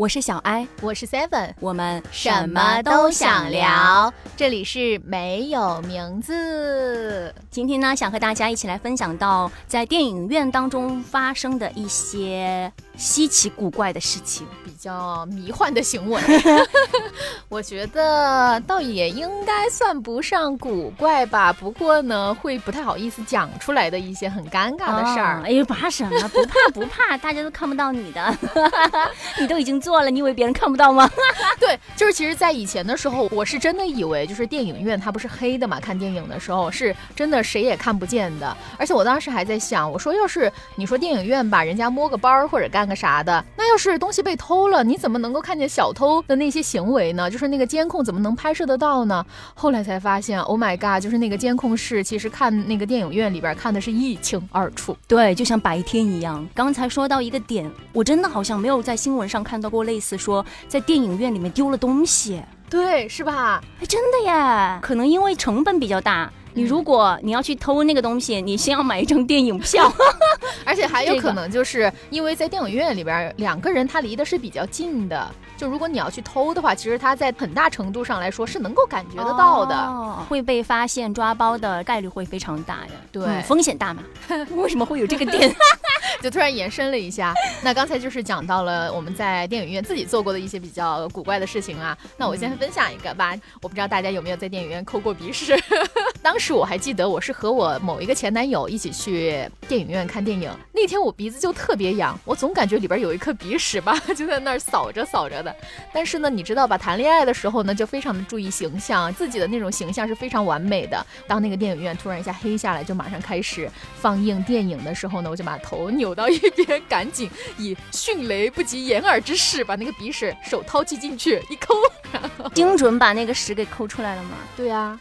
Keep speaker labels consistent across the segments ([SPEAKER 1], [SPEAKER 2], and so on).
[SPEAKER 1] 我是小艾，
[SPEAKER 2] 我是 Seven，
[SPEAKER 1] 我们
[SPEAKER 2] 什么都想聊。这里是没有名字。
[SPEAKER 1] 今天呢，想和大家一起来分享到在电影院当中发生的一些稀奇古怪的事情，
[SPEAKER 2] 比较迷幻的行为。我觉得倒也应该算不上古怪吧，不过呢，会不太好意思讲出来的一些很尴尬的事儿。
[SPEAKER 1] 哎呦，怕什么？不怕不怕，大家都看不到你的，你都已经做。做了，你以为别人看不到吗？
[SPEAKER 2] 对，就是其实，在以前的时候，我是真的以为，就是电影院它不是黑的嘛，看电影的时候是真的谁也看不见的。而且我当时还在想，我说要是你说电影院吧，人家摸个包或者干个啥的，那要是东西被偷了，你怎么能够看见小偷的那些行为呢？就是那个监控怎么能拍摄得到呢？后来才发现，Oh my god，就是那个监控室，其实看那个电影院里边看的是一清二楚。
[SPEAKER 1] 对，就像白天一样。刚才说到一个点，我真的好像没有在新闻上看到过。类似说在电影院里面丢了东西，
[SPEAKER 2] 对，是吧？
[SPEAKER 1] 哎，真的耶！可能因为成本比较大，你如果你要去偷那个东西，你先要买一张电影票，
[SPEAKER 2] 而且还有可能就是因为在电影院里边两个人他离的是比较近的。就如果你要去偷的话，其实他在很大程度上来说是能够感觉得到的，
[SPEAKER 1] 会被发现抓包的概率会非常大呀。
[SPEAKER 2] 对，
[SPEAKER 1] 风险大嘛？为什么会有这个点？
[SPEAKER 2] 就突然延伸了一下。那刚才就是讲到了我们在电影院自己做过的一些比较古怪的事情啊。那我先分享一个吧。我不知道大家有没有在电影院抠过鼻屎。当时我还记得，我是和我某一个前男友一起去电影院看电影。那天我鼻子就特别痒，我总感觉里边有一颗鼻屎吧，就在那儿扫着扫着的。但是呢，你知道吧？谈恋爱的时候呢，就非常的注意形象，自己的那种形象是非常完美的。当那个电影院突然一下黑下来，就马上开始放映电影的时候呢，我就把头扭到一边，赶紧以迅雷不及掩耳之势把那个鼻屎手掏进进去一抠，
[SPEAKER 1] 精准把那个屎给抠出来了吗？
[SPEAKER 2] 对呀。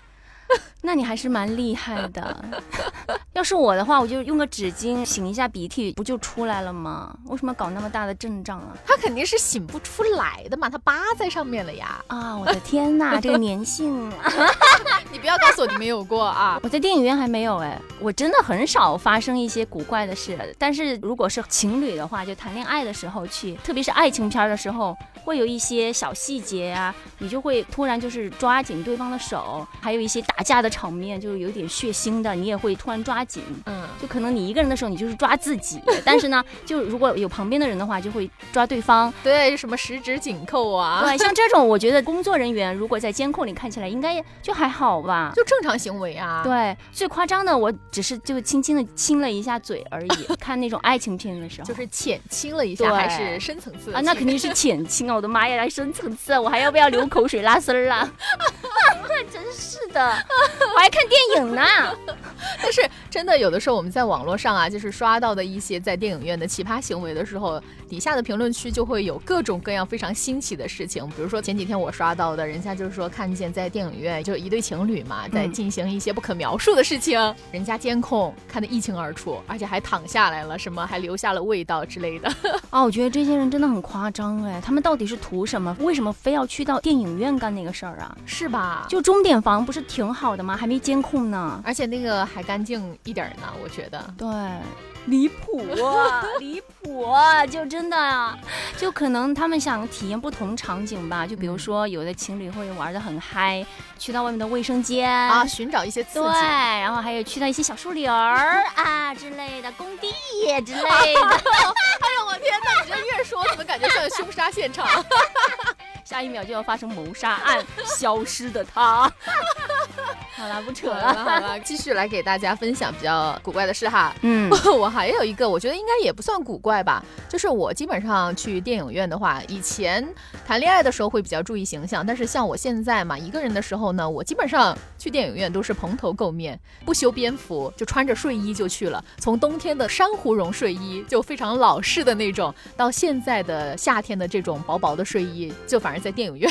[SPEAKER 1] 那你还是蛮厉害的。要是我的话，我就用个纸巾擤一下鼻涕，不就出来了吗？为什么搞那么大的阵仗啊？
[SPEAKER 2] 他肯定是擤不出来的嘛，他扒在上面了呀！
[SPEAKER 1] 啊，我的天哪，这个粘性！
[SPEAKER 2] 你不要告诉我你没有过啊！
[SPEAKER 1] 我在电影院还没有哎，我真的很少发生一些古怪的事。但是如果是情侣的话，就谈恋爱的时候去，特别是爱情片的时候，会有一些小细节啊，你就会突然就是抓紧对方的手，还有一些打架的。场面就有点血腥的，你也会突然抓紧，嗯，就可能你一个人的时候，你就是抓自己，但是呢，就如果有旁边的人的话，就会抓对方，
[SPEAKER 2] 对，什么十指紧扣啊，
[SPEAKER 1] 对，像这种，我觉得工作人员如果在监控里看起来，应该就还好吧，
[SPEAKER 2] 就正常行为啊。
[SPEAKER 1] 对，最夸张的，我只是就轻轻的亲了一下嘴而已。看那种爱情片的时候，
[SPEAKER 2] 就是浅亲了一下，还是深层次
[SPEAKER 1] 啊？那肯定是浅亲啊！我的妈呀，来深层次，我还要不要流口水拉丝儿啊？真是的。我还看电影呢，
[SPEAKER 2] 但是真的有的时候我们在网络上啊，就是刷到的一些在电影院的奇葩行为的时候，底下的评论区就会有各种各样非常新奇的事情。比如说前几天我刷到的，人家就是说看见在电影院就一对情侣嘛，在进行一些不可描述的事情，人家监控看得一清二楚，而且还躺下来了，什么还留下了味道之类的。
[SPEAKER 1] 啊，我觉得这些人真的很夸张哎，他们到底是图什么？为什么非要去到电影院干那个事儿啊？
[SPEAKER 2] 是吧？
[SPEAKER 1] 就钟点房不是挺好的吗？还没监控呢，
[SPEAKER 2] 而且那个还干净一点呢，我觉得。
[SPEAKER 1] 对，离谱，离谱，就真的，就可能他们想体验不同场景吧。就比如说，有的情侣会玩的很嗨，去到外面的卫生间
[SPEAKER 2] 啊，寻找一些刺激。
[SPEAKER 1] 对，然后还有去到一些小树林儿 啊之类的，工地之类的。哎
[SPEAKER 2] 呦我天哪！你这越说怎么感觉像凶杀现场？
[SPEAKER 1] 下一秒就要发生谋杀案，消失的他。好了，不扯了，
[SPEAKER 2] 好了，继续来给大家分享比较古怪的事哈。嗯，我还有一个，我觉得应该也不算古怪吧，就是我基本上去电影院的话，以前谈恋爱的时候会比较注意形象，但是像我现在嘛，一个人的时候呢，我基本上去电影院都是蓬头垢面，不修边幅，就穿着睡衣就去了。从冬天的珊瑚绒睡衣，就非常老式的那种，到现在的夏天的这种薄薄的睡衣，就反正在电影院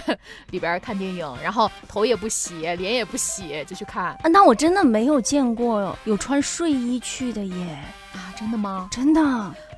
[SPEAKER 2] 里边看电影，然后头也不洗，脸也不洗就。去看啊！
[SPEAKER 1] 那我真的没有见过有穿睡衣去的耶
[SPEAKER 2] 啊！真的吗？
[SPEAKER 1] 真的？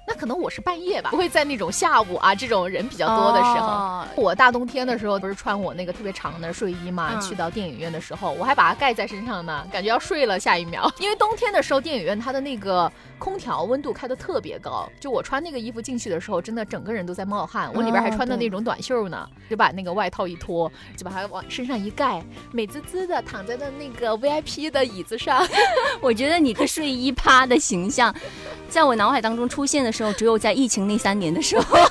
[SPEAKER 2] 那可能我是半夜吧，不会在那种下午啊这种人比较多的时候。我大冬天的时候不是穿我那个特别长的睡衣嘛？去到电影院的时候，我还把它盖在身上呢，感觉要睡了下一秒。因为冬天的时候，电影院它的那个空调温度开的特别高，就我穿那个衣服进去的时候，真的整个人都在冒汗。我里边还穿的那种短袖呢，就把那个外套一脱，就把它往身上一盖，美滋滋的躺在的那个 VIP 的椅子上。
[SPEAKER 1] 我觉得你的睡衣趴的形象，在我脑海当中出现的时候，只有在疫情那三年的时候。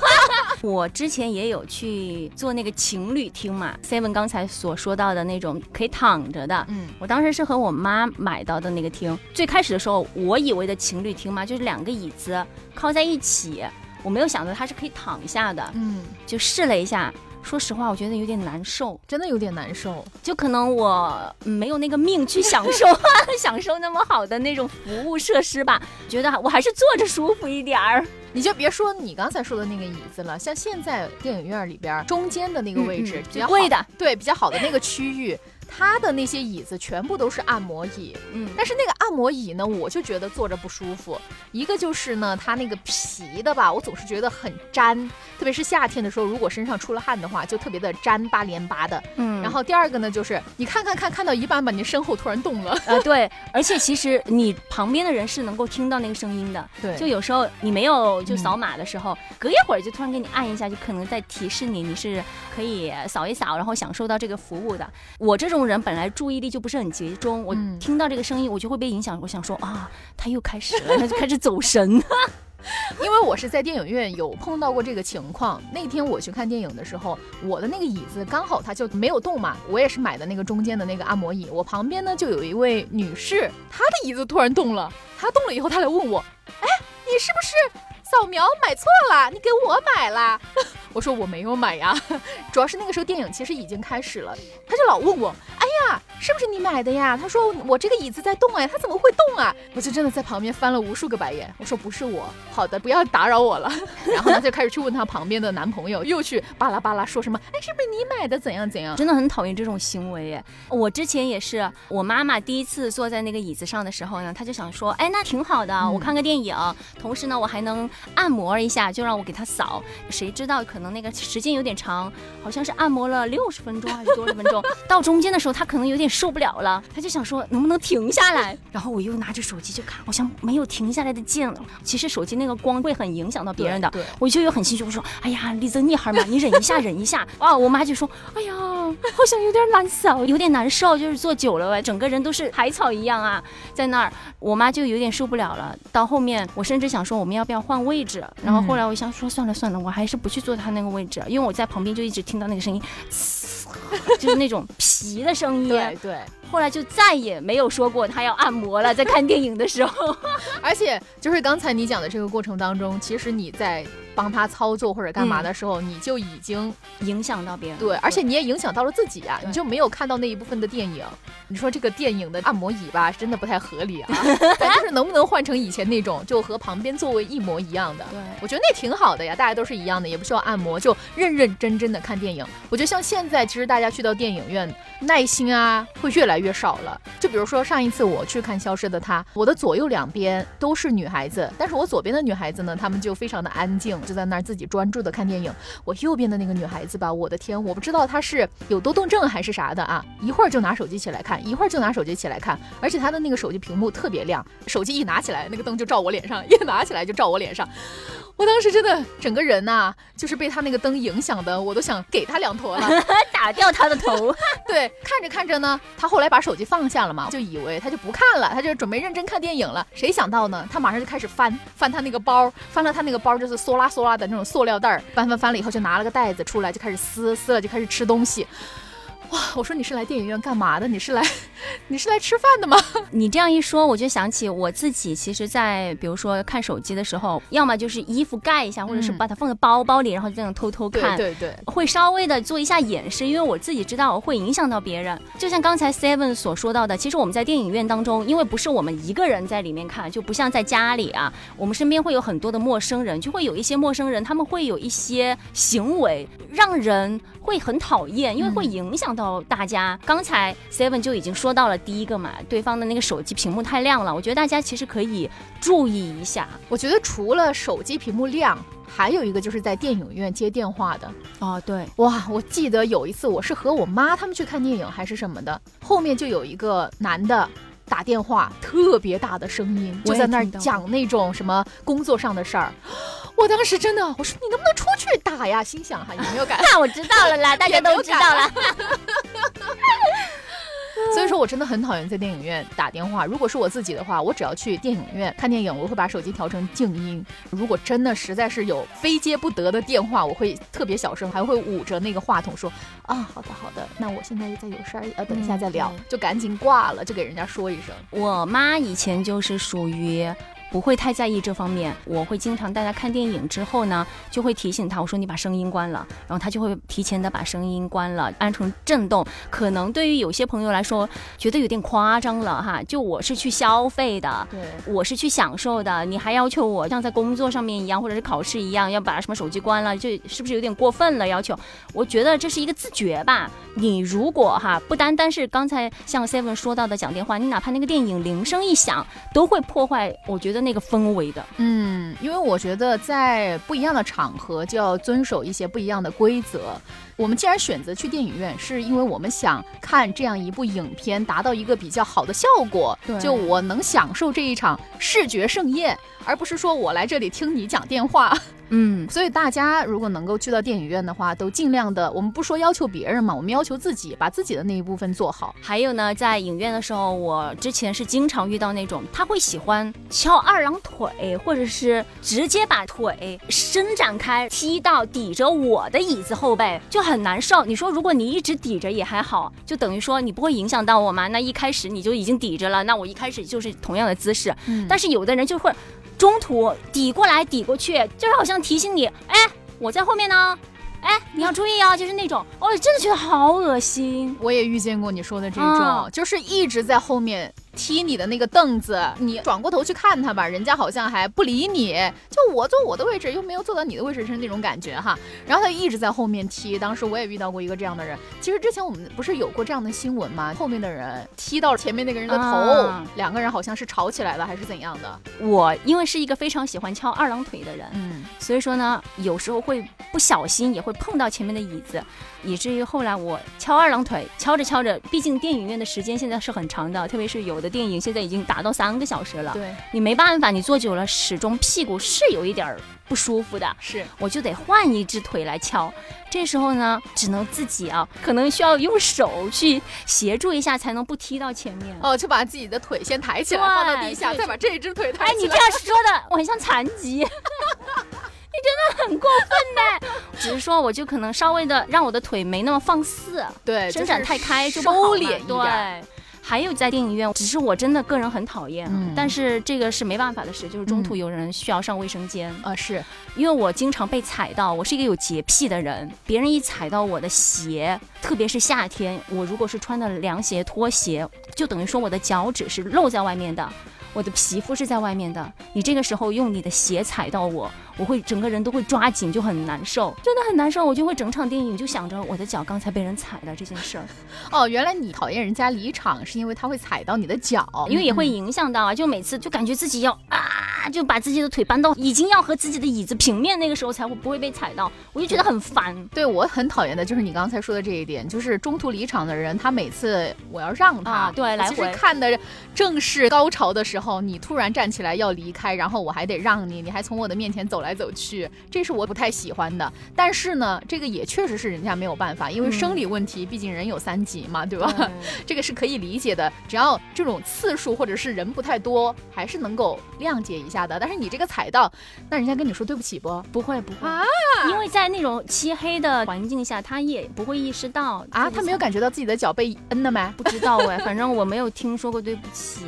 [SPEAKER 1] 我之前也有去做那个情侣厅嘛，Seven 刚才所说到的那种可以躺着的，嗯，我当时是和我妈买到的那个厅。最开始的时候，我以为的情侣厅嘛，就是两个椅子靠在一起，我没有想到它是可以躺下的，嗯，就试了一下。说实话，我觉得有点难受，
[SPEAKER 2] 真的有点难受。
[SPEAKER 1] 就可能我没有那个命去享受 享受那么好的那种服务设施吧。觉得我还是坐着舒服一点儿。
[SPEAKER 2] 你就别说你刚才说的那个椅子了，像现在电影院里边中间的那个位置，
[SPEAKER 1] 比较贵的，
[SPEAKER 2] 对，比较好的那个区域。它的那些椅子全部都是按摩椅，嗯，但是那个按摩椅呢，我就觉得坐着不舒服。一个就是呢，它那个皮的吧，我总是觉得很粘，特别是夏天的时候，如果身上出了汗的话，就特别的粘巴连巴的。嗯，然后第二个呢，就是你看看看看到一半吧，你身后突然动了，
[SPEAKER 1] 呃，对，而且其实你旁边的人是能够听到那个声音的，
[SPEAKER 2] 对，
[SPEAKER 1] 就有时候你没有就扫码的时候，隔一会儿就突然给你按一下，就可能在提示你你是可以扫一扫，然后享受到这个服务的。我这种。人本来注意力就不是很集中，我听到这个声音，我就会被影响。我想说啊，他又开始了，他就开始走神。
[SPEAKER 2] 因为我是在电影院有碰到过这个情况。那天我去看电影的时候，我的那个椅子刚好它就没有动嘛。我也是买的那个中间的那个按摩椅，我旁边呢就有一位女士，她的椅子突然动了。她动了以后，她来问我，哎，你是不是扫描买错了？你给我买了？我说我没有买呀，主要是那个时候电影其实已经开始了，他就老问我，哎呀，是不是你买的呀？他说我这个椅子在动哎，它怎么会动啊？我就真的在旁边翻了无数个白眼。我说不是我，好的，不要打扰我了。然后呢，就开始去问他旁边的男朋友，又去巴拉巴拉说什么，哎，是不是你买的？怎样怎样？
[SPEAKER 1] 真的很讨厌这种行为耶。我之前也是，我妈妈第一次坐在那个椅子上的时候呢，她就想说，哎，那挺好的，我看个电影，同时呢，我还能按摩一下，就让我给他扫。谁知道可。能那个时间有点长，好像是按摩了六十分钟还是多少分钟？到中间的时候，他可能有点受不了了，他就想说能不能停下来。然后我又拿着手机就看，好像没有停下来的劲了。其实手机那个光会很影响到别人的，我就有很心虚，我说哎呀，李泽你孩嘛，你忍一下，忍一下。啊，我妈就说哎呀，好像有点难受，有点难受，就是坐久了呗，整个人都是海草一样啊，在那儿，我妈就有点受不了了。到后面我甚至想说我们要不要换位置？然后后来我想说算了算了，我还是不去坐他。那个位置，因为我在旁边就一直听到那个声音，就是那种皮的声音。
[SPEAKER 2] 对对。
[SPEAKER 1] 后来就再也没有说过他要按摩了，在看电影的时候。
[SPEAKER 2] 而且就是刚才你讲的这个过程当中，其实你在帮他操作或者干嘛的时候，你就已经
[SPEAKER 1] 影响到别人。
[SPEAKER 2] 对，而且你也影响到了自己啊，你就没有看到那一部分的电影。你说这个电影的按摩椅吧，真的不太合理啊。但就是能不能换成以前那种，就和旁边座位一模一样的？
[SPEAKER 1] 对，
[SPEAKER 2] 我觉得那挺好的呀，大家都是一样的，也不需要按摩，就认认真真的看电影。我觉得像现在，其实大家去到电影院，耐心啊会越来越少了。就比如说上一次我去看《消失的她》，我的左右两边都是女孩子，但是我左边的女孩子呢，她们就非常的安静，就在那儿自己专注的看电影。我右边的那个女孩子吧，我的天，我不知道她是有多动症还是啥的啊，一会儿就拿手机起来看，一会儿就拿手机起来看，而且她的那个手机屏幕特别亮，手机一拿起来，那个灯就照我脸上，一拿起来就照我脸上。我当时真的整个人呐，就是被他那个灯影响的，我都想给他两坨了，
[SPEAKER 1] 打掉他的头。
[SPEAKER 2] 对，看着看着呢，他后来把手机放下了嘛，就以为他就不看了，他就准备认真看电影了。谁想到呢，他马上就开始翻翻他那个包，翻了他那个包就是嗦啦嗦啦的那种塑料袋儿，翻翻翻了以后就拿了个袋子出来，就开始撕撕了，就开始吃东西。哇！我说你是来电影院干嘛的？你是来，你是来吃饭的吗？
[SPEAKER 1] 你这样一说，我就想起我自己，其实，在比如说看手机的时候，要么就是衣服盖一下，或者是把它放在包包里，然后这样偷偷看。
[SPEAKER 2] 对对，
[SPEAKER 1] 会稍微的做一下掩饰，因为我自己知道会影响到别人。就像刚才 Seven 所说到的，其实我们在电影院当中，因为不是我们一个人在里面看，就不像在家里啊，我们身边会有很多的陌生人，就会有一些陌生人，他们会有一些行为让人会很讨厌，因为会影响到。到大家，刚才 Seven 就已经说到了第一个嘛，对方的那个手机屏幕太亮了。我觉得大家其实可以注意一下。
[SPEAKER 2] 我觉得除了手机屏幕亮，还有一个就是在电影院接电话的。
[SPEAKER 1] 哦，对，
[SPEAKER 2] 哇，我记得有一次我是和我妈他们去看电影还是什么的，后面就有一个男的。打电话特别大的声音，就在那儿讲那种什么工作上的事儿。我当时真的，我说你能不能出去打呀？心想哈，有没有感？
[SPEAKER 1] 那 我知道了啦，大家都知道了。
[SPEAKER 2] 所以说我真的很讨厌在电影院打电话。如果是我自己的话，我只要去电影院看电影，我会把手机调成静音。如果真的实在是有非接不得的电话，我会特别小声，还会捂着那个话筒说：“啊，好的好的，那我现在在有事儿，呃等一下再聊，就赶紧挂了，就给人家说一声。”
[SPEAKER 1] 我妈以前就是属于。不会太在意这方面，我会经常带他看电影之后呢，就会提醒他，我说你把声音关了，然后他就会提前的把声音关了，按成震动。可能对于有些朋友来说，觉得有点夸张了哈。就我是去消费的，
[SPEAKER 2] 对，
[SPEAKER 1] 我是去享受的，你还要求我像在工作上面一样，或者是考试一样，要把什么手机关了，这是不是有点过分了？要求？我觉得这是一个自觉吧。你如果哈，不单单是刚才像 Seven 说到的讲电话，你哪怕那个电影铃声一响，都会破坏。我觉得。那个氛围的，
[SPEAKER 2] 嗯，因为我觉得在不一样的场合就要遵守一些不一样的规则。我们既然选择去电影院，是因为我们想看这样一部影片，达到一个比较好的效果。就我能享受这一场视觉盛宴，而不是说我来这里听你讲电话。嗯，所以大家如果能够去到电影院的话，都尽量的。我们不说要求别人嘛，我们要求自己，把自己的那一部分做好。
[SPEAKER 1] 还有呢，在影院的时候，我之前是经常遇到那种他会喜欢翘二郎腿，或者是直接把腿伸展开踢到抵着我的椅子后背，就很难受。你说如果你一直抵着也还好，就等于说你不会影响到我吗？那一开始你就已经抵着了，那我一开始就是同样的姿势。嗯，但是有的人就会。中途抵过来抵过去，就是好像提醒你，哎，我在后面呢，哎，你要注意啊，就是那种，哦，真的觉得好恶心。
[SPEAKER 2] 我也遇见过你说的这种，就是一直在后面。踢你的那个凳子，你转过头去看他吧，人家好像还不理你。就我坐我的位置，又没有坐到你的位置，是那种感觉哈。然后他一直在后面踢，当时我也遇到过一个这样的人。其实之前我们不是有过这样的新闻吗？后面的人踢到前面那个人的头，两个人好像是吵起来了，还是怎样的？
[SPEAKER 1] 我因为是一个非常喜欢翘二郎腿的人，嗯，所以说呢，有时候会不小心也会碰到前面的椅子，以至于后来我翘二郎腿，敲着敲着，毕竟电影院的时间现在是很长的，特别是有。的电影现在已经达到三个小时了，
[SPEAKER 2] 对
[SPEAKER 1] 你没办法，你坐久了始终屁股是有一点不舒服的，
[SPEAKER 2] 是
[SPEAKER 1] 我就得换一只腿来敲，这时候呢，只能自己啊，可能需要用手去协助一下，才能不踢到前面。
[SPEAKER 2] 哦，就把自己的腿先抬起来，放到地下，再把这只腿抬起来。哎，
[SPEAKER 1] 你这样说的，我很像残疾，你真的很过分呢。只是说，我就可能稍微的让我的腿没那么放肆，
[SPEAKER 2] 对，
[SPEAKER 1] 伸展太开就收
[SPEAKER 2] 敛一点。
[SPEAKER 1] 还有在电影院，只是我真的个人很讨厌，但是这个是没办法的事，就是中途有人需要上卫生间。
[SPEAKER 2] 啊，是。
[SPEAKER 1] 因为我经常被踩到，我是一个有洁癖的人，别人一踩到我的鞋，特别是夏天，我如果是穿的凉鞋、拖鞋，就等于说我的脚趾是露在外面的。我的皮肤是在外面的，你这个时候用你的鞋踩到我，我会整个人都会抓紧，就很难受，真的很难受。我就会整场电影就想着我的脚刚才被人踩了这件事儿。
[SPEAKER 2] 哦，原来你讨厌人家离场是因为他会踩到你的脚，
[SPEAKER 1] 因为也会影响到啊。就每次就感觉自己要啊，就把自己的腿搬到已经要和自己的椅子平面那个时候才会不会被踩到，我就觉得很烦。
[SPEAKER 2] 对我很讨厌的就是你刚才说的这一点，就是中途离场的人，他每次我要让他，
[SPEAKER 1] 对，来回
[SPEAKER 2] 看的正是高潮的时候。你突然站起来要离开，然后我还得让你，你还从我的面前走来走去，这是我不太喜欢的。但是呢，这个也确实是人家没有办法，因为生理问题，毕竟人有三急嘛，对吧？这个是可以理解的。只要这种次数或者是人不太多，还是能够谅解一下的。但是你这个踩到，那人家跟你说对不起不？
[SPEAKER 1] 不会不会啊，因为在那种漆黑的环境下，他也不会意识到
[SPEAKER 2] 啊，他没有感觉到自己的脚被摁了吗？
[SPEAKER 1] 不知道哎，反正我没有听说过对不起。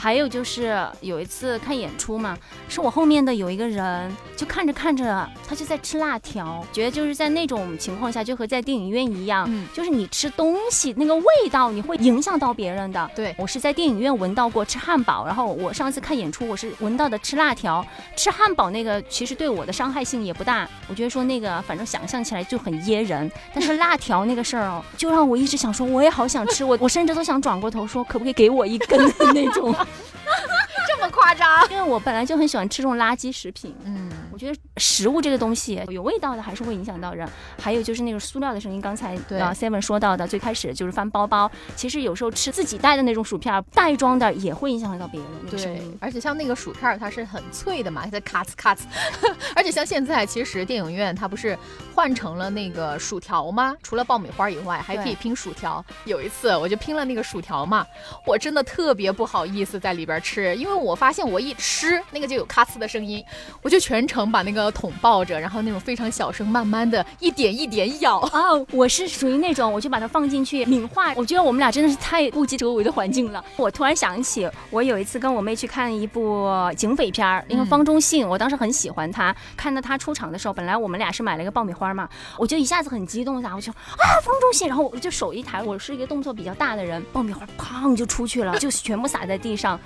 [SPEAKER 1] 还有就是有一次看演出嘛，是我后面的有一个人，就看着看着，他就在吃辣条，觉得就是在那种情况下，就和在电影院一样，嗯，就是你吃东西那个味道，你会影响到别人的。
[SPEAKER 2] 对
[SPEAKER 1] 我是在电影院闻到过吃汉堡，然后我上次看演出，我是闻到的吃辣条，吃汉堡那个其实对我的伤害性也不大，我觉得说那个反正想象起来就很噎人，但是辣条那个事儿哦，就让我一直想说，我也好想吃，我我甚至都想转过头说，可不可以给我一根的那种。あっ!
[SPEAKER 2] 这么夸张？
[SPEAKER 1] 因为我本来就很喜欢吃这种垃圾食品，嗯。我觉得食物这个东西有味道的还是会影响到人，还有就是那个塑料的声音。刚才
[SPEAKER 2] 对
[SPEAKER 1] 啊 Seven 说到的，最开始就是翻包包，其实有时候吃自己带的那种薯片，袋装的也会影响到别人那个声
[SPEAKER 2] 对
[SPEAKER 1] 音，。
[SPEAKER 2] 而且像那个薯片儿，它是很脆的嘛，它在咔呲咔呲。而且像现在，其实电影院它不是换成了那个薯条吗？除了爆米花以外，还可以拼薯条。有一次我就拼了那个薯条嘛，我真的特别不好意思在里边吃，因为我发现我一吃那个就有咔呲的声音，我就全程把那个桶抱着，然后那种非常小声，慢慢的一点一点咬。
[SPEAKER 1] 哦，我是属于那种，我就把它放进去抿化。我觉得我们俩真的是太顾及周围的环境了。我突然想起，我有一次跟我妹去看一部警匪片儿，因为方中信，我当时很喜欢他。看到他出场的时候，本来我们俩是买了一个爆米花嘛，我就一下子很激动的，我就啊方中信，然后我就手一抬，我是一个动作比较大的人，爆米花砰就出去了，就全部洒在地上。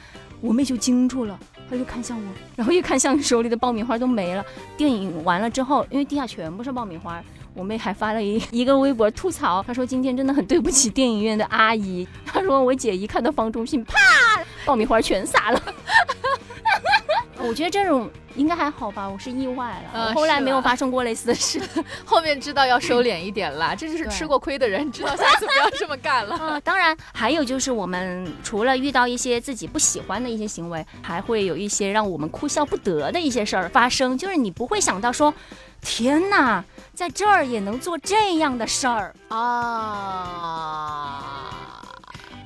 [SPEAKER 1] 我妹就惊住了，她就看向我，然后一看向手里的爆米花都没了。电影完了之后，因为地下全部是爆米花，我妹还发了一 一个微博吐槽，她说今天真的很对不起电影院的阿姨。她说我姐一看到方中信，啪，爆米花全洒了。我觉得这种应该还好吧，我是意外了，
[SPEAKER 2] 呃
[SPEAKER 1] 我后来没有发生过类似的事。
[SPEAKER 2] 后面知道要收敛一点啦，这就是吃过亏的人知道下次不要这么干了。
[SPEAKER 1] 啊，当然还有就是我们除了遇到一些自己不喜欢的一些行为，还会有一些让我们哭笑不得的一些事儿发生，就是你不会想到说，天哪，在这儿也能做这样的事儿。
[SPEAKER 2] 啊，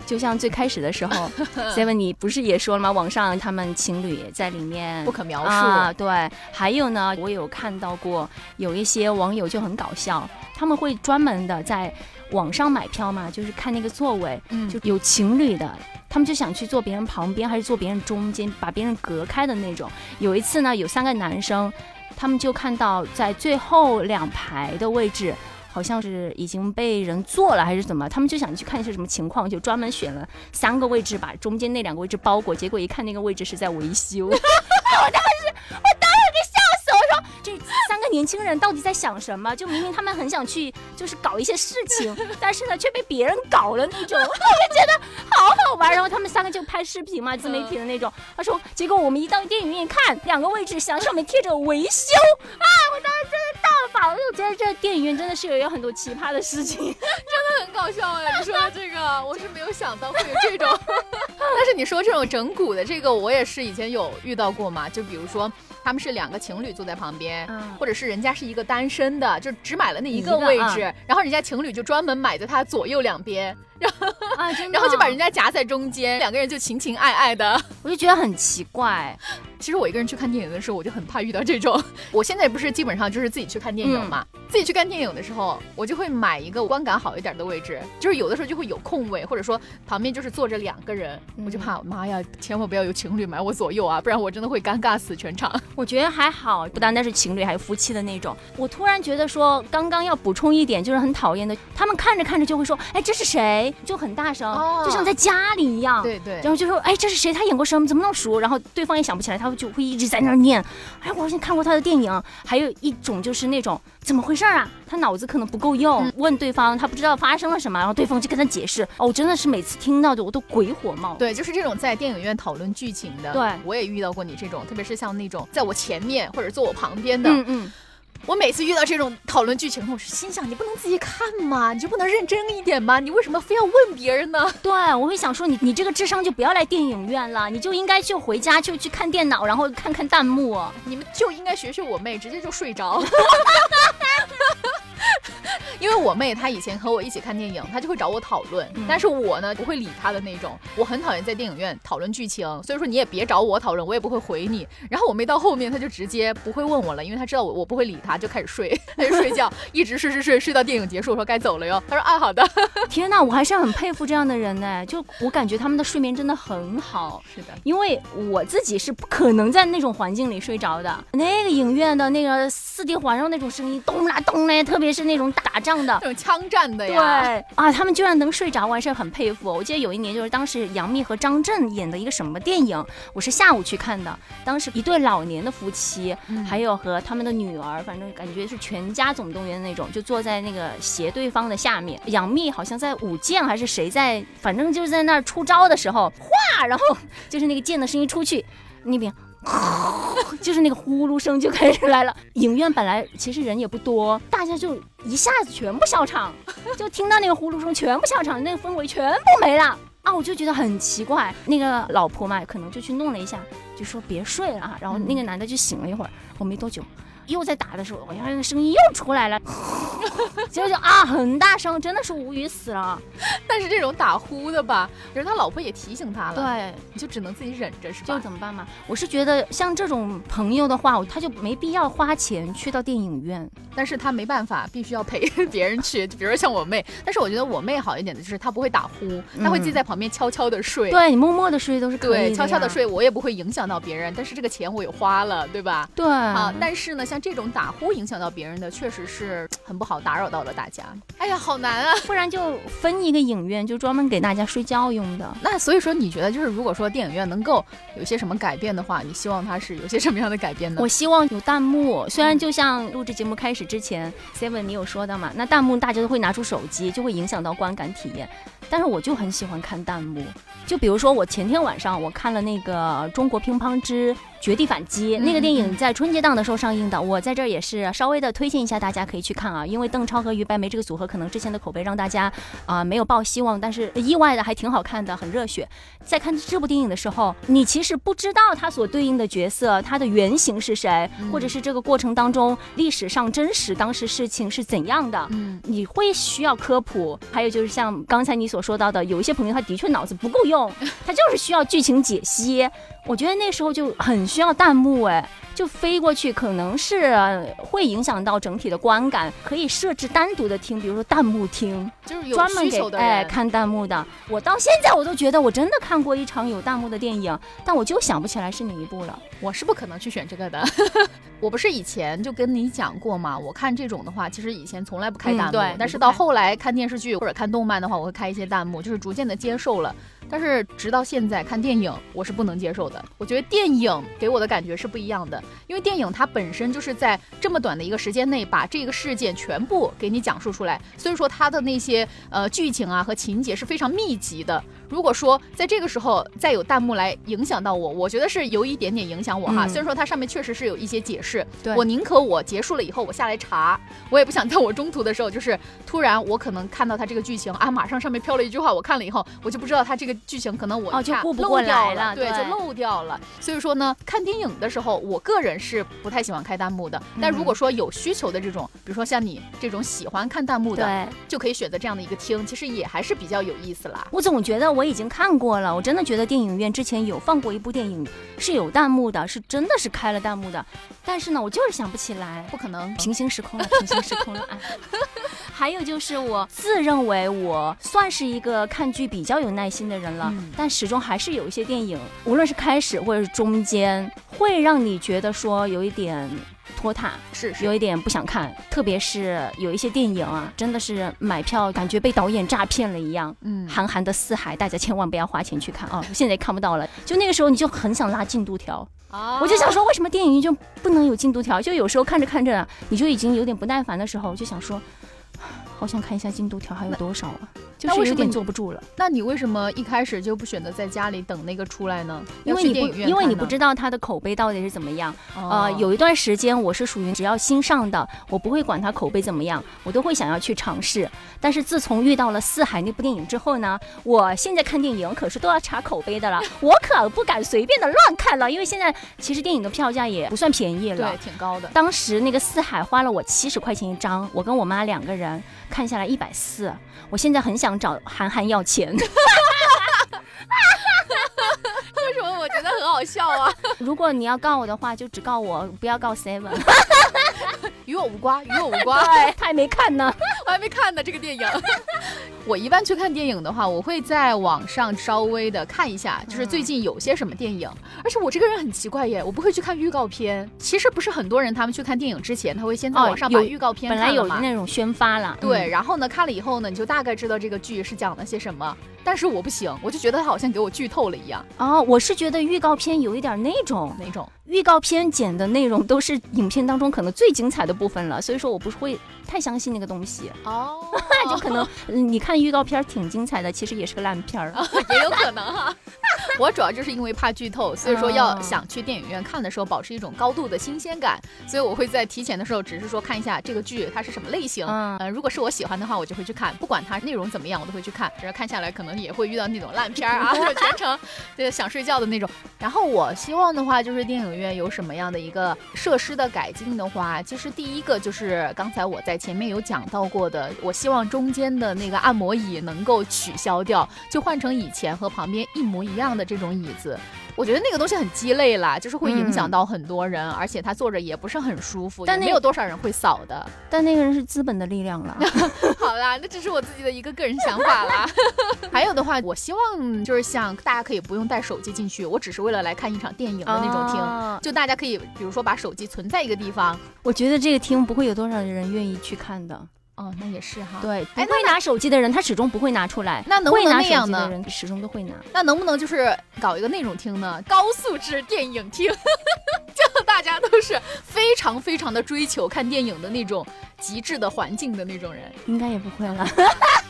[SPEAKER 1] 就像最开始的时候，Seven 你不是也说了吗？网上他们情侣在里面
[SPEAKER 2] 不可描述。
[SPEAKER 1] 啊，对。还有呢，我有看到过有一些网友就很搞笑，他们会专门的在网上买票嘛，就是看那个座位，
[SPEAKER 2] 嗯
[SPEAKER 1] 就有情侣的。他们就想去坐别人旁边，还是坐别人中间，把别人隔开的那种。有一次呢，有三个男生，他们就看到在最后两排的位置，好像是已经被人做了还是怎么，他们就想去看是什么情况，就专门选了三个位置，把中间那两个位置包裹。结果一看那个位置是在维修，我当时我当时给笑死，我说这三个年轻人到底在想什么？就明明他们很想去，就是搞一些事情，但是呢却被别人搞了那种，我就觉得好好玩。然后他们三个就拍视频嘛，自媒体的那种。他说，结果我们一到电影院看，两个位置墙上面贴着维修啊！我当时真的大发，我就觉得这电影院真的是有有很多奇葩的事情。
[SPEAKER 2] 真的很搞笑哎！你说的这个，我是没有想到会有这种。但是你说这种整蛊的这个，我也是以前有遇到过嘛。就比如说，他们是两个情侣坐在旁边，
[SPEAKER 1] 嗯
[SPEAKER 2] 或者是人家是一个单身的，就只买了那一个
[SPEAKER 1] 一个
[SPEAKER 2] 位置，然后人家情侣就专门买在他左右两边，
[SPEAKER 1] 啊，真
[SPEAKER 2] 然后就把人家夹在中间，两个人就情情爱爱的。
[SPEAKER 1] 我就觉得很奇怪。
[SPEAKER 2] 其实我一个人去看电影的时候，我就很怕遇到这种。我现在不是基本上就是自己去看电影嘛，自己去看电影的时候，我就会买一个观感好一点的位置，就是有的时候就会有空位，或者说旁边就是坐着两个人，
[SPEAKER 1] 嗯
[SPEAKER 2] 我就怕妈呀，千万不要有情侣买我左右啊，不然我真的会尴尬死全场。
[SPEAKER 1] 我觉得还好，不单单是情侣，还有夫妻的那种。我突然觉得说，刚刚要补充一点，就是很讨厌的，他们看着看着就会说，哎，这是谁？就很大声，
[SPEAKER 2] 哦
[SPEAKER 1] 就像在家里一样。。
[SPEAKER 2] 对对
[SPEAKER 1] 然后就说，哎，这是谁？他演过什么？怎么那么熟？然后对方也想不起来，他就会一直在那儿念。哎，我好像看过他的电影。还有一种就是那种怎么回事啊？他脑子可能不够用，
[SPEAKER 2] 嗯
[SPEAKER 1] 问对方他不知道发生了什么，然后对方就跟他解释。哦，我真的是每次听到的我都鬼火冒。
[SPEAKER 2] 对，就是这种在电影院讨论剧情的，
[SPEAKER 1] 对
[SPEAKER 2] 我也遇到过你这种，特别是像那种在我前面或者坐我旁边的，
[SPEAKER 1] 嗯嗯，
[SPEAKER 2] 我每次遇到这种讨论剧情的，我是心想，你不能自己看吗？你就不能认真一点吗？你为什么非要问别人呢？
[SPEAKER 1] 对，我会想说你你这个智商就不要来电影院了，你就应该就回家就去看电脑，然后看看弹幕。
[SPEAKER 2] 你们就应该学学我妹，直接就睡着。因为我妹她以前和我一起看电影，她就会找我讨论，
[SPEAKER 1] 嗯
[SPEAKER 2] 但是我呢不会理她的那种。我很讨厌在电影院讨论剧情，所以说你也别找我讨论，我也不会回你。然后我妹到后面她就直接不会问我了，因为她知道我我不会理她，就开始睡，开始睡觉，一直睡睡睡睡到电影结束，我说该走了哟。她说啊好的。
[SPEAKER 1] 天呐，我还是很佩服这样的人呢。就我感觉他们的睡眠真的很好，
[SPEAKER 2] 是的，
[SPEAKER 1] 因为我自己是不可能在那种环境里睡着的。那个影院的那个四 D 环绕那种声音，咚啦咚嘞，特别是那种打仗的
[SPEAKER 2] 那。种枪战的呀对。
[SPEAKER 1] 啊，他们居然能睡着，我还是很佩服。我记得有一年就是当时杨幂和张震演的一个什么电影，我是下午去看的。当时一对老年的夫妻，
[SPEAKER 2] 嗯
[SPEAKER 1] 还有和他们的女儿，反正感觉是全家总动员那种，就坐在那个斜对方的下面。杨幂好像在舞剑还是谁在，反正就是在那儿出招的时候，哗，然后就是那个剑的声音出去，那边 就是那个呼噜声就开始来了。影院本来其实人也不多，大家就一下子全部笑场，就听到那个呼噜声，全部笑场，那个氛围全部没了啊！我就觉得很奇怪。那个老婆嘛，可能就去弄了一下，就说别睡了啊。然后那个男的就醒了一会儿，我没多久。又在打的时候，我那个声音又出来了，结果就啊很大声，真的是无语死了。
[SPEAKER 2] 但是这种打呼的吧，就是他老婆也提醒他了，
[SPEAKER 1] 对，
[SPEAKER 2] 你就只能自己忍着，是吧？
[SPEAKER 1] 就怎么办嘛？我是觉得像这种朋友的话，他就没必要花钱去到电影院，
[SPEAKER 2] 但是他没办法，必须要陪 别人去。就比如说像我妹，但是我觉得我妹好一点的就是她不会打呼，她会自己在旁边悄悄的睡。
[SPEAKER 1] 对你默默的睡都是可
[SPEAKER 2] 以，对，悄悄的睡，我也不会影响到别人。但是这个钱我也花了，对吧？
[SPEAKER 1] 对。
[SPEAKER 2] 好，但是呢，像这种打呼。影响到别人的确实是很不好，打扰到了大家。哎呀，好难啊！
[SPEAKER 1] 不然就分一个影院，就专门给大家睡觉用的。
[SPEAKER 2] 那所以说，你觉得就是如果说电影院能够有些什么改变的话，你希望它是有些什么样的改变呢？
[SPEAKER 1] 我希望有弹幕。虽然就像录制节目开始之前，Seven 你有说到嘛，那弹幕大家都会拿出手机，就会影响到观感体验。但是我就很喜欢看弹幕。就比如说我前天晚上我看了那个《中国乒乓之绝地反击》那个电影，在春节档的时候上映的。我在这儿也是。稍微的推荐一下，大家可以去看啊，因为邓超和于白眉这个组合，可能之前的口碑让大家啊没有抱希望，但是意外的还挺好看的，很热血。在看这部电影的时候，你其实不知道他所对应的角色，他的原型是谁，或者是这个过程当中历史上真实当时事情是怎样的，嗯，你会需要科普。还有就是像刚才你所说到的，有一些朋友他的确脑子不够用，他就是需要剧情解析。我觉得那时候就很需要弹幕，哎。就飞过去，可能是会影响到整体的观感。可以设置单独的听，比如说弹幕听，
[SPEAKER 2] 就是
[SPEAKER 1] 专门给哎看弹幕的。我到现在我都觉得我真的看过一场有弹幕的电影，但我就想不起来是哪一部了。
[SPEAKER 2] 我是不可能去选这个的。我不是以前就跟你讲过吗？我看这种的话，其实以前从来不开弹幕，
[SPEAKER 1] 对。
[SPEAKER 2] 但是到后来看电视剧或者看动漫的话，我会开一些弹幕，就是逐渐的接受了。但是直到现在看电影，我是不能接受的。我觉得电影给我的感觉是不一样的，因为电影它本身就是在这么短的一个时间内把这个事件全部给你讲述出来，所以说它的那些呃剧情啊和情节是非常密集的。如果说在这个时候再有弹幕来影响到我，我觉得是有一点点影响我哈。虽然说它上面确实是有一些解释，我宁可我结束了以后我下来查，我也不想在我中途的时候就是突然我可能看到它这个剧情啊，马上上面飘了一句话，我看了以后我就不知道它这个。剧情可能我
[SPEAKER 1] 哦就顾不过来了，
[SPEAKER 2] 对，就漏掉了。所以说呢，看电影的时候，我个人是不太喜欢开弹幕的。但如果说有需求的这种，比如说像你这种喜欢看弹幕的，就可以选择这样的一个听，其实也还是比较有意思啦。
[SPEAKER 1] 我总觉得我已经看过了，我真的觉得电影院之前有放过一部电影是有弹幕的，是真的是开了弹幕的。但是呢，我就是想不起来，
[SPEAKER 2] 不可能，
[SPEAKER 1] 平行时空了，平行时空了啊。还有就是我自认为我算是一个看剧比较有耐心的人了，但始终还是有一些电影，无论是开始或者是中间，会让你觉得说有一点拖沓，
[SPEAKER 2] 是
[SPEAKER 1] 有一点不想看。特别是有一些电影啊，真的是买票感觉被导演诈骗了一样。嗯，韩寒的《四海》，大家千万不要花钱去看啊！现在看不到了，就那个时候你就很想拉进度条。我就想说，为什么电影就不能有进度条？就有时候看着看着，你就已经有点不耐烦的时候，就想说。好想看一下进度条还有多少啊！就是有点坐不住了。
[SPEAKER 2] 那你为什么一开始就不选择在家里等那个出来呢？
[SPEAKER 1] 因为你不，因为你不知道它的口碑到底是怎么样。呃，有一段时间我是属于只要新上的，我不会管它口碑怎么样，我都会想要去尝试。但是自从遇到了《四海》那部电影之后呢，我现在看电影可是都要查口碑的了，我可不敢随便的乱看了，因为现在其实电影的票价也不算便宜了，
[SPEAKER 2] 对，挺高的。
[SPEAKER 1] 当时那个《四海》花了我七十块钱一张，我跟我妈两个人。看下来一百四，我现在很想找韩寒要钱。为
[SPEAKER 2] 什么我觉得很好笑啊？
[SPEAKER 1] 如果你要告我的话，就只告我，不要告 Seven。
[SPEAKER 2] 与我无关，与我无关。
[SPEAKER 1] 他还没看呢，
[SPEAKER 2] 我还没看呢。这个电影，我一般去看电影的话，我会在网上稍微的看一下，就是最近有些什么电影。而且我这个人很奇怪耶，我不会去看预告片。其实不是很多人，他们去看电影之前，他会先在网上把预告片
[SPEAKER 1] 本来有那种宣发了，
[SPEAKER 2] 对。然后呢，看了以后呢，你就大概知道这个剧是讲了些什么。但是我不行，我就觉得他好像给我剧透了一样。
[SPEAKER 1] 哦，我是觉得预告片有一点那种
[SPEAKER 2] 那种。
[SPEAKER 1] 预告片剪的内容都是影片当中可能最精彩的部分了，所以说我不会太相信那个东西哦，就可能你看看预告片挺精彩的，其实也是个烂片儿，
[SPEAKER 2] 也有可能哈。我主要就是因为怕剧透，所以说要想去电影院看的时候保持一种高度的新鲜感，所以我会在提前的时候只是说看一下这个剧它是什么类型，嗯，如果是我喜欢的话，我就会去看，不管它内容怎么样，我都会去看。只是看下来，可能也会遇到那种烂片儿啊，全程对想睡觉的那种。然后我希望的话，就是电影院有什么样的一个设施的改进的话，其实第一个就是刚才我在前面有讲到过的，我希望中间的那个按摩椅能够取消掉，就换成以前和旁边一模一样的这种椅子。我觉得那个东西很鸡肋啦，就是会影响到很多人，而且他坐着也不是很舒服，但没有多少人会扫的。
[SPEAKER 1] 但那个人是资本的力量了。
[SPEAKER 2] 好啦，那只是我自己的一个个人想法啦。还有的话，我希望就是像大家可以不用带手机进去，我只是为了来看一场电影的那种厅，就大家可以比如说把手机存在一个地方。
[SPEAKER 1] 我觉得这个厅不会有多少人愿意去看的。
[SPEAKER 2] 哦，那也是哈。
[SPEAKER 1] 对，不会拿手机的人，他始终不会拿出来。
[SPEAKER 2] 那能不能那样呢？
[SPEAKER 1] 人始终都会拿。
[SPEAKER 2] 那能不能就是搞一个那种厅呢？高素质电影厅，就大家都是非常非常的追求看电影的那种极致的环境的那种人，
[SPEAKER 1] 应该也不会了。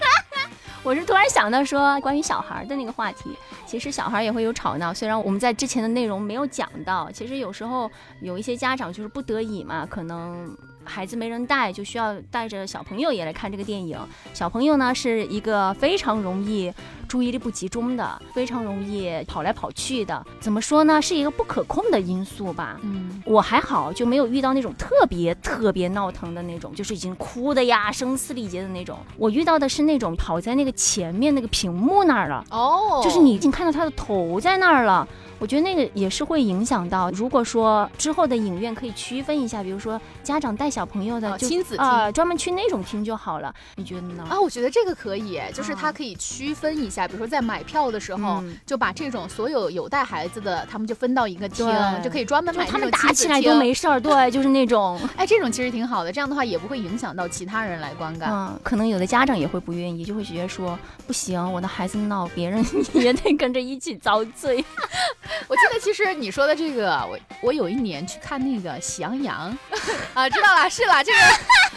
[SPEAKER 1] 我是突然想到说，关于小孩的那个话题，其实小孩也会有吵闹。虽然我们在之前的内容没有讲到，其实有时候有一些家长就是不得已嘛，可能。孩子没人带，就需要带着小朋友也来看这个电影。小朋友呢是一个非常容易注意力不集中的，非常容易跑来跑去的。怎么说呢？是一个不可控的因素吧。嗯，我还好，就没有遇到那种特别特别闹腾的那种，就是已经哭的呀，声嘶力竭的那种。我遇到的是那种跑在那个前面那个屏幕那儿了。哦，就是你已经看到他的头在那儿了。我觉得那个也是会影响到。如果说之后的影院可以区分一下，比如说家长带小朋友的
[SPEAKER 2] 亲子
[SPEAKER 1] 厅，专门去那种厅就好了。你觉得呢？
[SPEAKER 2] 啊，我觉得这个可以，就是它可以区分一下，比如说在买票的时候，就把这种所有有带孩子的，他们就分到一个厅，就可以专门买。
[SPEAKER 1] 他们打起来都没事儿，对，就是那种。
[SPEAKER 2] 哎，这种其实挺好的，这样的话也不会影响到其他人来观看。
[SPEAKER 1] 嗯，可能有的家长也会不愿意，就会觉得说不行，我的孩子闹，别人 也得跟着一起遭罪。
[SPEAKER 2] 我记得其实。你说的这个，我我有一年去看那个《喜羊羊》，啊，知道了，是了，这个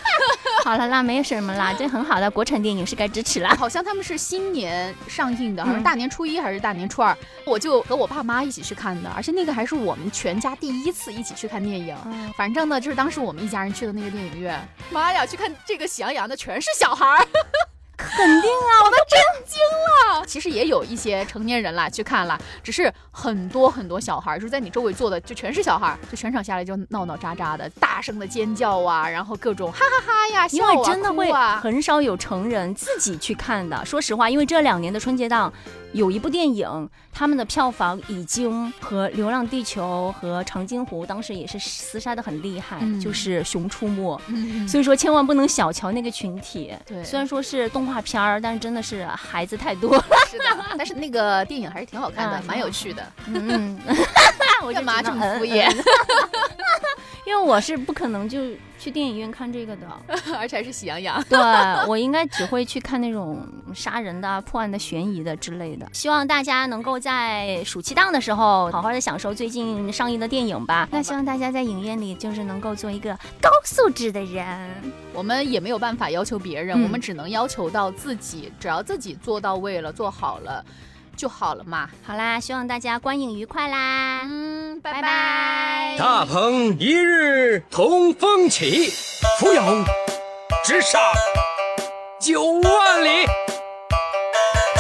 [SPEAKER 1] 好了啦，没什么啦，这很好的国产电影是该支持了。
[SPEAKER 2] 好像他们是新年上映的，好像大年初一还是大年初二，我就和我爸妈一起去看的，而且那个还是我们全家第一次一起去看电影。反正呢，就是当时我们一家人去的那个电影院，妈呀，去看这个《喜羊羊》的全是小孩儿。
[SPEAKER 1] 肯定啊，
[SPEAKER 2] 我都震惊了。其实也有一些成年人啦去看了，只是很多很多小孩，就是在你周围坐的就全是小孩，就全场下来就闹闹喳喳的，大声的尖叫啊，然后各种哈哈哈呀，
[SPEAKER 1] 因为真的会很少有成人自己去看的。说实话，因为这两年的春节档。有一部电影，他们的票房已经和《流浪地球》和《长津湖》当时也是厮杀的很厉害，就是《熊出没》。所以说，千万不能小瞧那个群体。
[SPEAKER 2] 对，
[SPEAKER 1] 虽然说是动画片儿，但是真的是孩子太多了。
[SPEAKER 2] 是的，但是那个电影还是挺好看的，蛮有趣的。嗯，
[SPEAKER 1] 我
[SPEAKER 2] 干嘛这么敷衍？
[SPEAKER 1] 因为我是不可能就。去电影院看这个的，
[SPEAKER 2] 而且还是喜羊羊。
[SPEAKER 1] 对我应该只会去看那种杀人的、破案的、悬疑的之类的。希望大家能够在暑期档的时候好好的享受最近上映的电影吧。那希望大家在影院里就是能够做一个高素质的人。
[SPEAKER 2] 我们也没有办法要求别人，我们只能要求到自己，只要自己做到位了、做好了。就好了嘛，
[SPEAKER 1] 好啦，希望大家观影愉快啦，嗯，拜拜。
[SPEAKER 3] 大鹏一日同风起，扶摇直上九万里。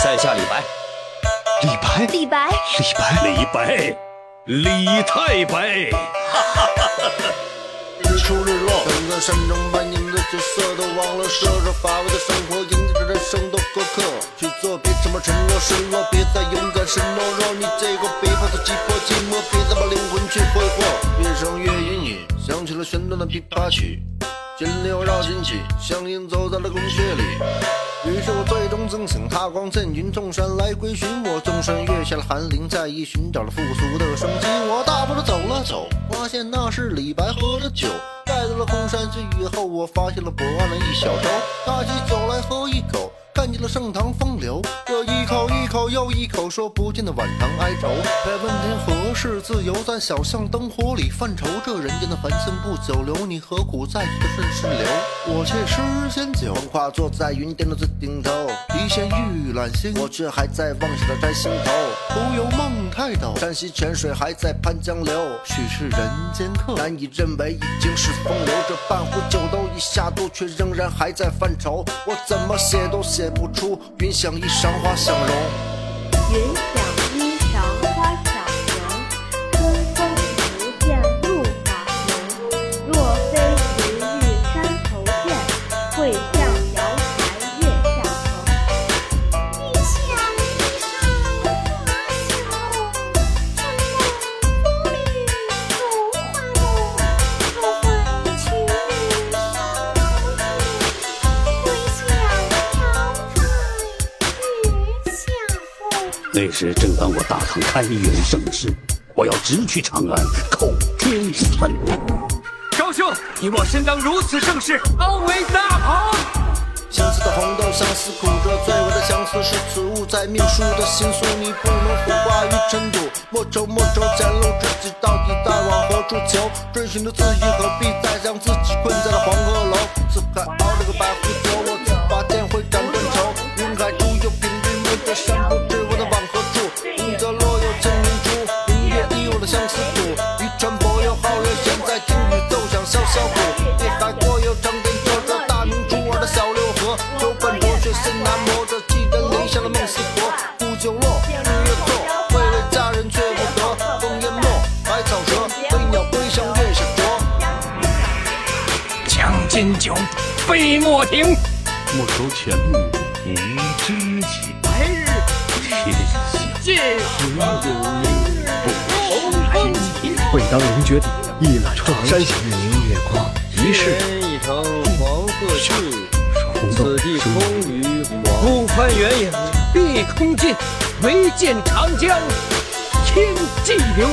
[SPEAKER 3] 在下李白，
[SPEAKER 4] 李白，
[SPEAKER 1] 李白，
[SPEAKER 4] 李白，
[SPEAKER 3] 李白，李太白。哈哈哈哈哈。
[SPEAKER 5] 日出日落，站在山中扮演的角色，都忘了奢侈乏味的生活，迎接着人生的过客。去做别这么沉默失落，别再勇敢是懦弱。你这个别怕再击破寂寞，别再把灵魂去挥霍。越声越隐隐，响起了弦断的琵琶曲。金流绕金曲，像影走在了宫穴里。于是我最终增省，踏光震军，众山来归寻我。纵身跃下了寒林，再一寻找了复苏的生机。我大步的走了走，发现那是李白喝的酒。了空山之雨后，我发现了泊岸的一小舟。抬起酒来喝一口，看见了盛唐风流。这一口一口又。一口说不尽的晚唐哀愁。在问天何事自由，在小巷灯火里犯愁。这人间的繁星不久留，你何苦在意的顺势流？我却诗仙酒，化坐在云巅的最顶头，一线玉兰心，我却还在妄想着摘星头。徒有梦太陡，山西泉水还在潘江流，许是人间客，难以认为已经是风流。这半壶酒都已下肚，却仍然还在犯愁。我怎么写都写写不出云想衣裳花想容。
[SPEAKER 3] 时正当我大唐开元盛世，我要直取长安，叩天传地。
[SPEAKER 6] 高兄，你我身当如此盛世，傲为大唐。
[SPEAKER 5] 相思的红豆，相思苦着，最为的相思是此物在命书的心诉，你不能腐化于尘土。莫愁莫愁，前路知己到底在往何处求？追寻着自己，何必再将自己困在了黄鹤楼？刺客熬了个白虎
[SPEAKER 6] 莫。
[SPEAKER 4] 愁前路无知己，
[SPEAKER 6] 来日
[SPEAKER 4] 天下
[SPEAKER 6] 尽风起。
[SPEAKER 4] 会当凌绝顶，一览长山行，明月光，一世
[SPEAKER 7] 一城黄鹤去，此地
[SPEAKER 4] 生
[SPEAKER 7] 空余黄。
[SPEAKER 6] 不翻原影，碧空尽，唯见长江天际流。